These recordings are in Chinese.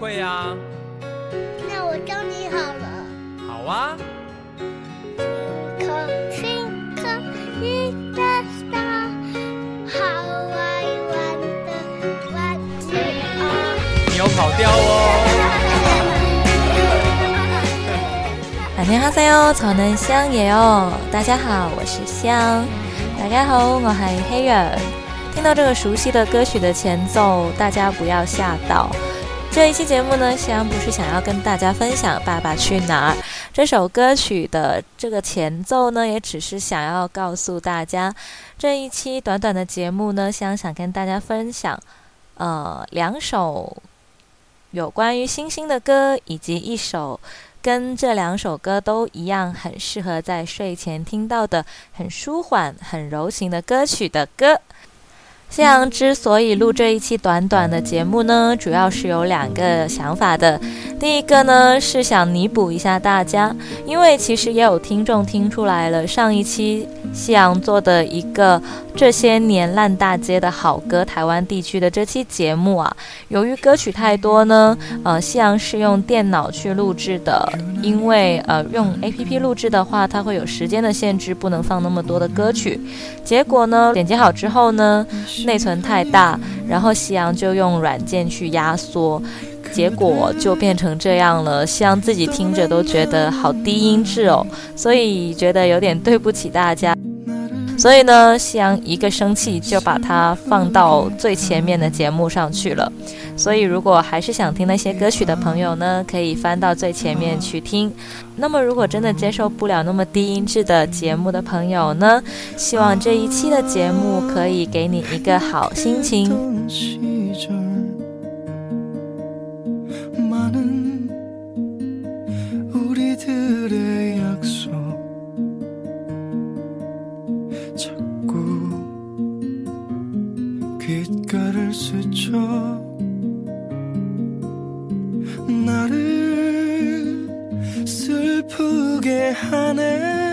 会啊。那我教你好了。好啊。你有跑调哦。大家好，哟，草能香也哦。大家好，我是香。大家好，我是黑人。听到这个熟悉的歌曲的前奏，大家不要吓到。这一期节目呢，香不是想要跟大家分享《爸爸去哪儿》这首歌曲的这个前奏呢，也只是想要告诉大家，这一期短短的节目呢，香想跟大家分享，呃，两首有关于星星的歌，以及一首。跟这两首歌都一样，很适合在睡前听到的，很舒缓、很柔情的歌曲的歌。夕阳之所以录这一期短短的节目呢，主要是有两个想法的。第一个呢是想弥补一下大家，因为其实也有听众听出来了，上一期夕阳做的一个这些年烂大街的好歌，台湾地区的这期节目啊，由于歌曲太多呢，呃，夕阳是用电脑去录制的，因为呃用 A P P 录制的话，它会有时间的限制，不能放那么多的歌曲。结果呢，剪辑好之后呢，内存太大，然后夕阳就用软件去压缩。结果就变成这样了，夕阳自己听着都觉得好低音质哦，所以觉得有点对不起大家。所以呢，夕阳一个生气就把它放到最前面的节目上去了。所以如果还是想听那些歌曲的朋友呢，可以翻到最前面去听。那么如果真的接受不了那么低音质的节目的朋友呢，希望这一期的节目可以给你一个好心情。 멈춰. 나를 슬프게 하네.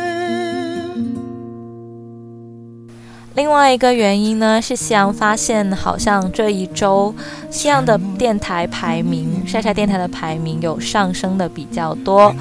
另外一个原因呢，是夕阳发现，好像这一周夕阳的电台排名，晒晒电台的排名有上升的比较多。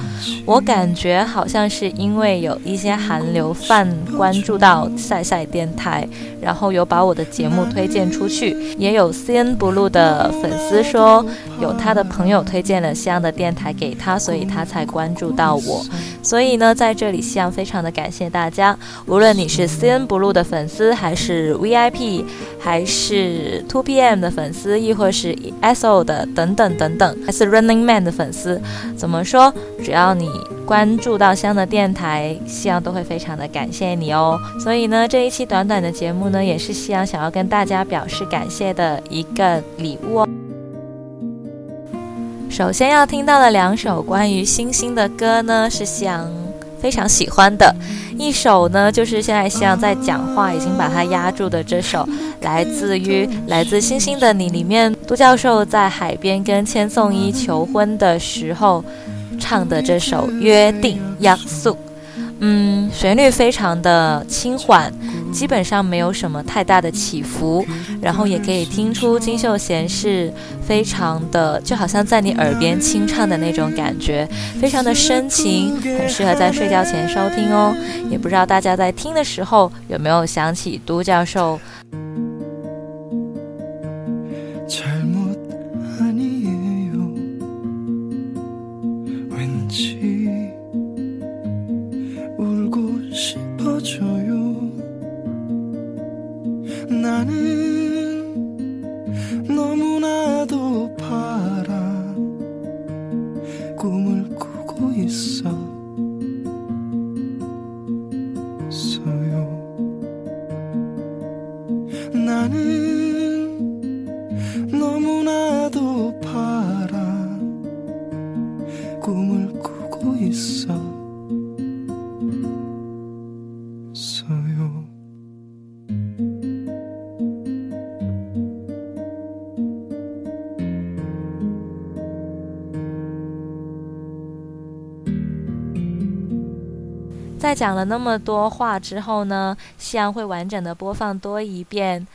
我感觉好像是因为有一些韩流范关注到晒晒电台，然后有把我的节目推荐出去。也有 CN Blue 的粉丝说，有他的朋友推荐了夕阳的电台给他，所以他才关注到我。所以呢，在这里夕阳非常的感谢大家，无论你是 CN Blue 的粉丝。还是 VIP，还是 Two PM 的粉丝，亦或是 SO 的等等等等，还是 Running Man 的粉丝，怎么说？只要你关注到香的电台，夕阳都会非常的感谢你哦。所以呢，这一期短短的节目呢，也是夕阳想要跟大家表示感谢的一个礼物哦。首先要听到的两首关于星星的歌呢，是夕阳非常喜欢的。一首呢，就是现在像在讲话，已经把它压住的这首，来自于《来自星星的你》里面，都教授在海边跟千颂伊求婚的时候唱的这首《约定》。约束。嗯，旋律非常的轻缓，基本上没有什么太大的起伏，然后也可以听出金秀贤是非常的，就好像在你耳边轻唱的那种感觉，非常的深情，很适合在睡觉前收听哦。也不知道大家在听的时候有没有想起都教授。在讲了那么多话之后呢，夕阳会完整的播放多一遍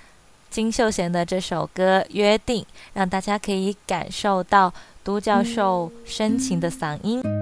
金秀贤的这首歌《约定》，让大家可以感受到都教授深情的嗓音。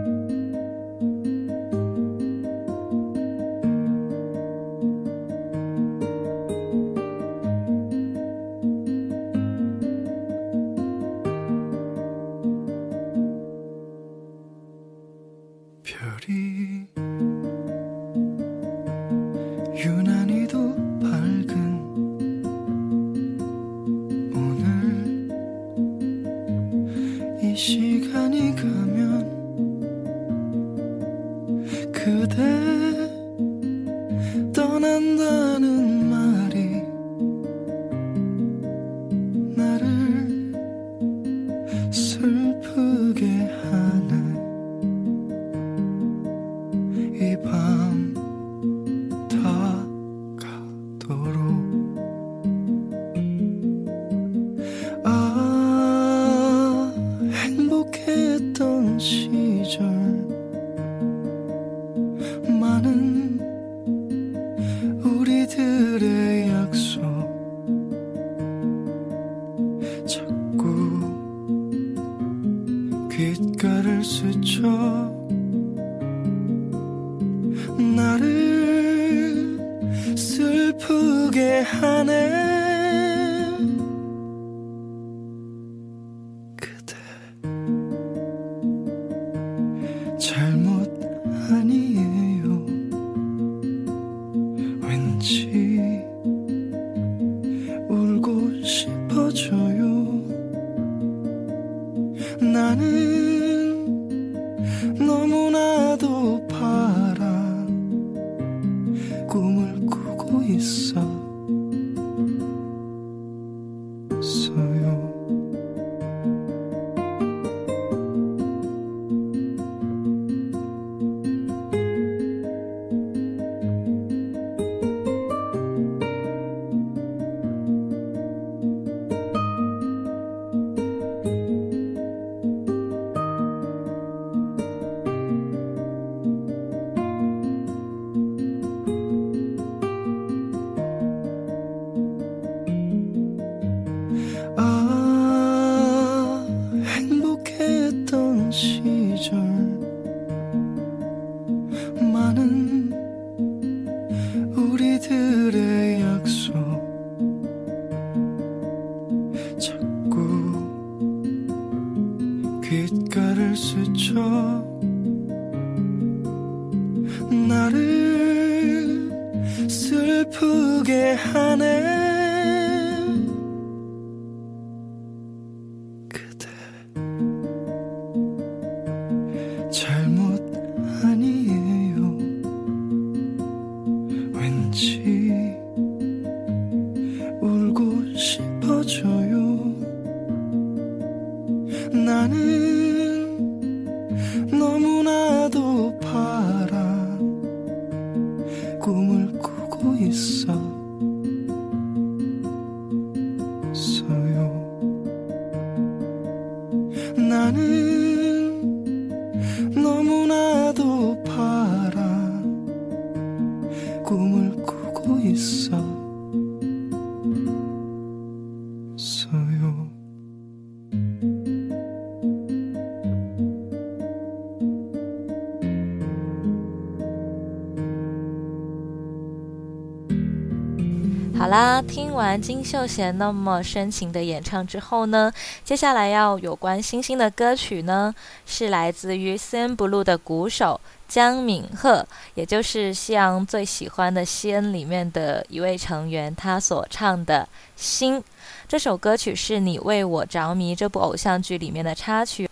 귓가를 스쳐 나를 슬프게 하네 꿈을 꾸고 있어 꾸 听完金秀贤那么深情的演唱之后呢，接下来要有关星星的歌曲呢，是来自于 CN Blue 的鼓手江敏赫，也就是夕阳最喜欢的西恩里面的一位成员，他所唱的《星》这首歌曲是你为我着迷这部偶像剧里面的插曲。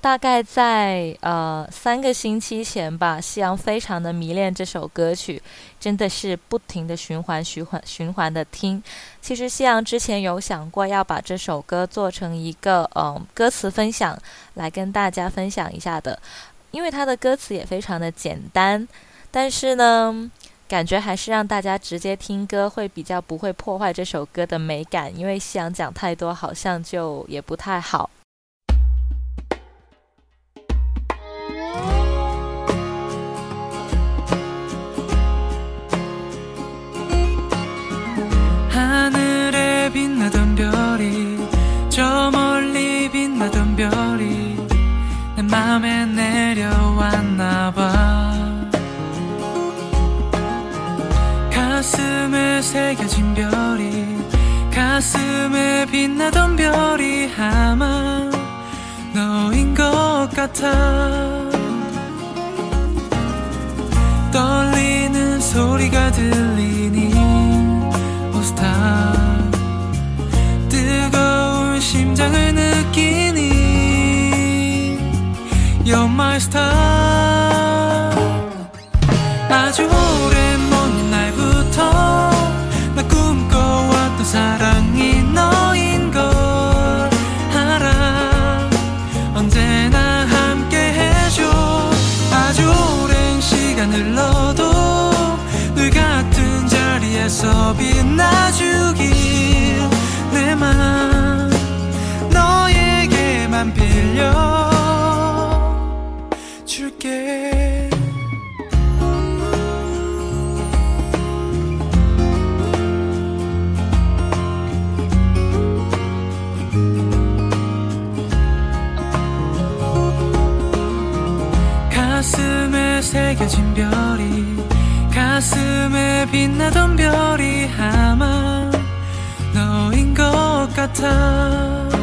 大概在呃三个星期前吧，夕阳非常的迷恋这首歌曲，真的是不停的循环、循环、循环的听。其实夕阳之前有想过要把这首歌做成一个嗯、歌词分享，来跟大家分享一下的，因为它的歌词也非常的简单，但是呢。感觉还是让大家直接听歌会比较不会破坏这首歌的美感，因为夕阳讲太多好像就也不太好。 별이 가슴에 빛나던 별이 아마 너인 것 같아 빛나주길 내 맘 너에게만 빌려 줄게. 가슴에 새겨진 별이 가슴에 빛나던 별이 아마 너인 것 같아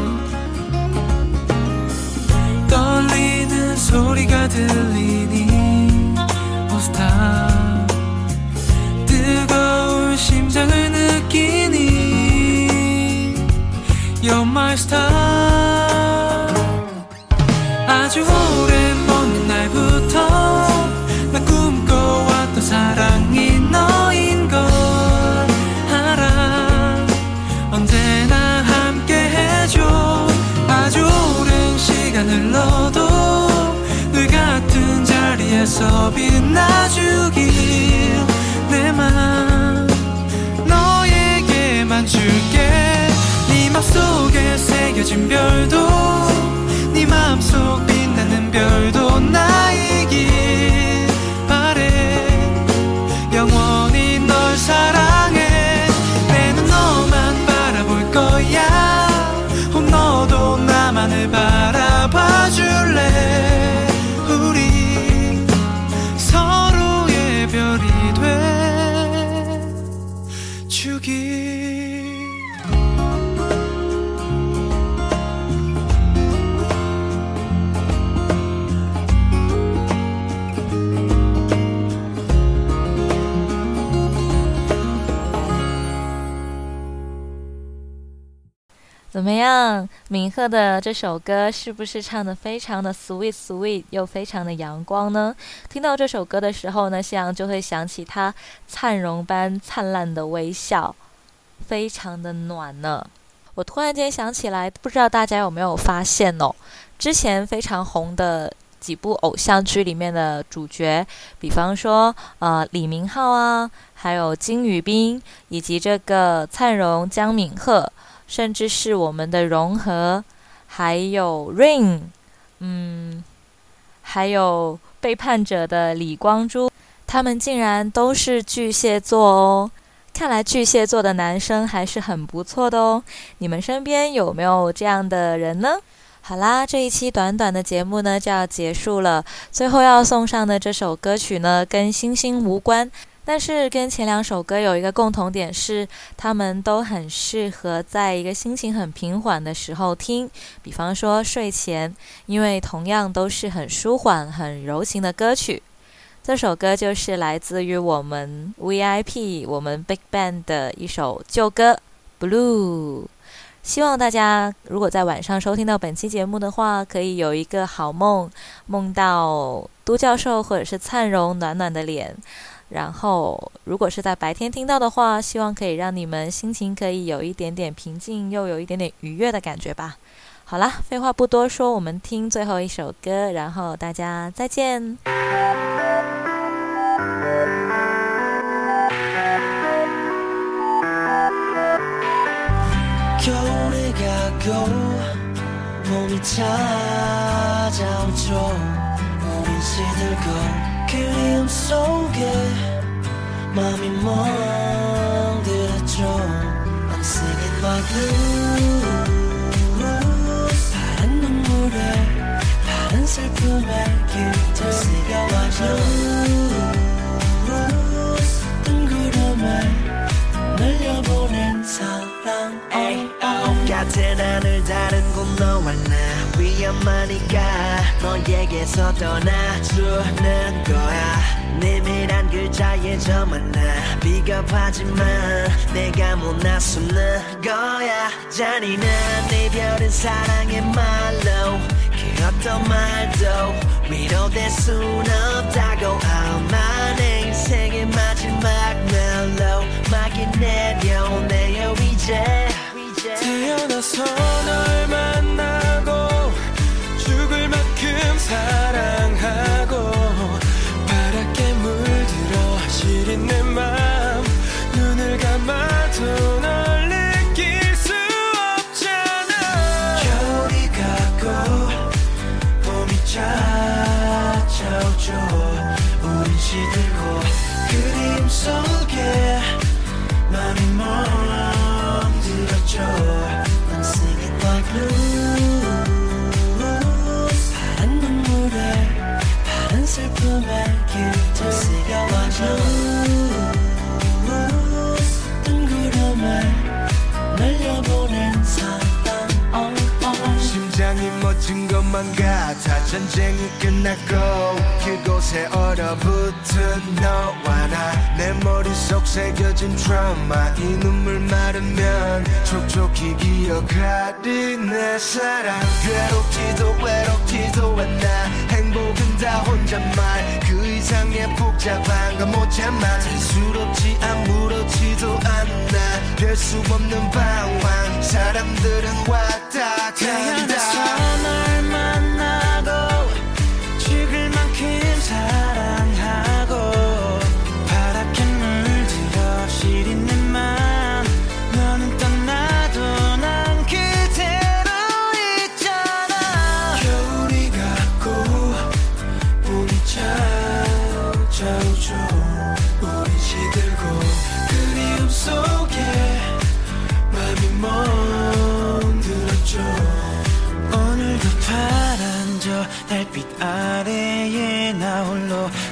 자리에서 빛나주길 내맘 너에게만 줄게. 네 맘속에 새겨진 별도 네 마음속 빛나는 별도 주길 “怎么样？敏赫的这首歌是不是唱的非常的 sweet sweet，又非常的阳光呢？听到这首歌的时候呢，夕阳就会想起他灿荣般灿烂的微笑，非常的暖呢。我突然间想起来，不知道大家有没有发现哦？之前非常红的几部偶像剧里面的主角，比方说呃李明浩啊，还有金宇彬，以及这个灿荣、江敏赫。甚至是我们的融合，还有 Rain，嗯，还有背叛者的李光洙，他们竟然都是巨蟹座哦！看来巨蟹座的男生还是很不错的哦。你们身边有没有这样的人呢？好啦，这一期短短的节目呢就要结束了。最后要送上的这首歌曲呢，跟星星无关。但是跟前两首歌有一个共同点是，他们都很适合在一个心情很平缓的时候听，比方说睡前，因为同样都是很舒缓、很柔情的歌曲。这首歌就是来自于我们 VIP 我们 Big Bang 的一首旧歌《Blue》。希望大家如果在晚上收听到本期节目的话，可以有一个好梦，梦到都教授或者是灿荣暖暖的脸。然后，如果是在白天听到的话，希望可以让你们心情可以有一点点平静，又有一点点愉悦的感觉吧。好啦，废话不多说，我们听最后一首歌，然后大家再见。 그리움 속에 마음이 멍들었죠. I'm singing my blues 파란 눈물에 파란 슬픔에 깃들 스려와줘. 뜬 구름에 날려보낸 사랑. 같은 하늘 어. 다른 곳 너와 나 위험하니까. 너에게서 떠나주는 거야. 내밀한 글자에 저만 나 비겁하지만 내가 못 나서는 거야. 잔인한 이별은 사랑의 말로 그 어떤 말도 위로될 순 없다 전쟁이 끝났고 그곳에 얼어붙은 너와 나. 내 머릿속 새겨진 트라우마. 이 눈물 마르면 촉촉히 기억하리 내 사랑. 괴롭지도 외롭지도 않아 행복은 다 혼잣말. 그 이상의 복잡한 건 못 참아. 단스럽지 아무렇지도 않아. 별수 없는 방황. 사람들은 왔다 간다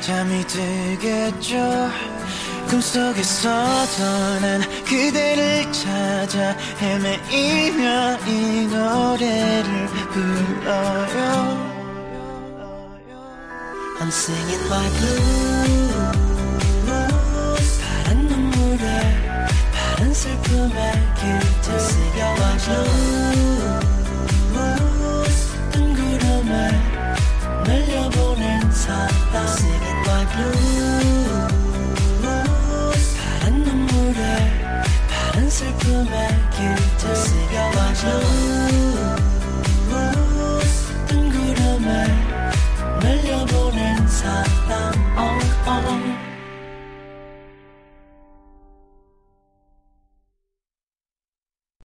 잠이 들겠죠? 꿈속에서도 난 그대를 찾아 헤매이며 이 노래를 불러요. I'm singing like blues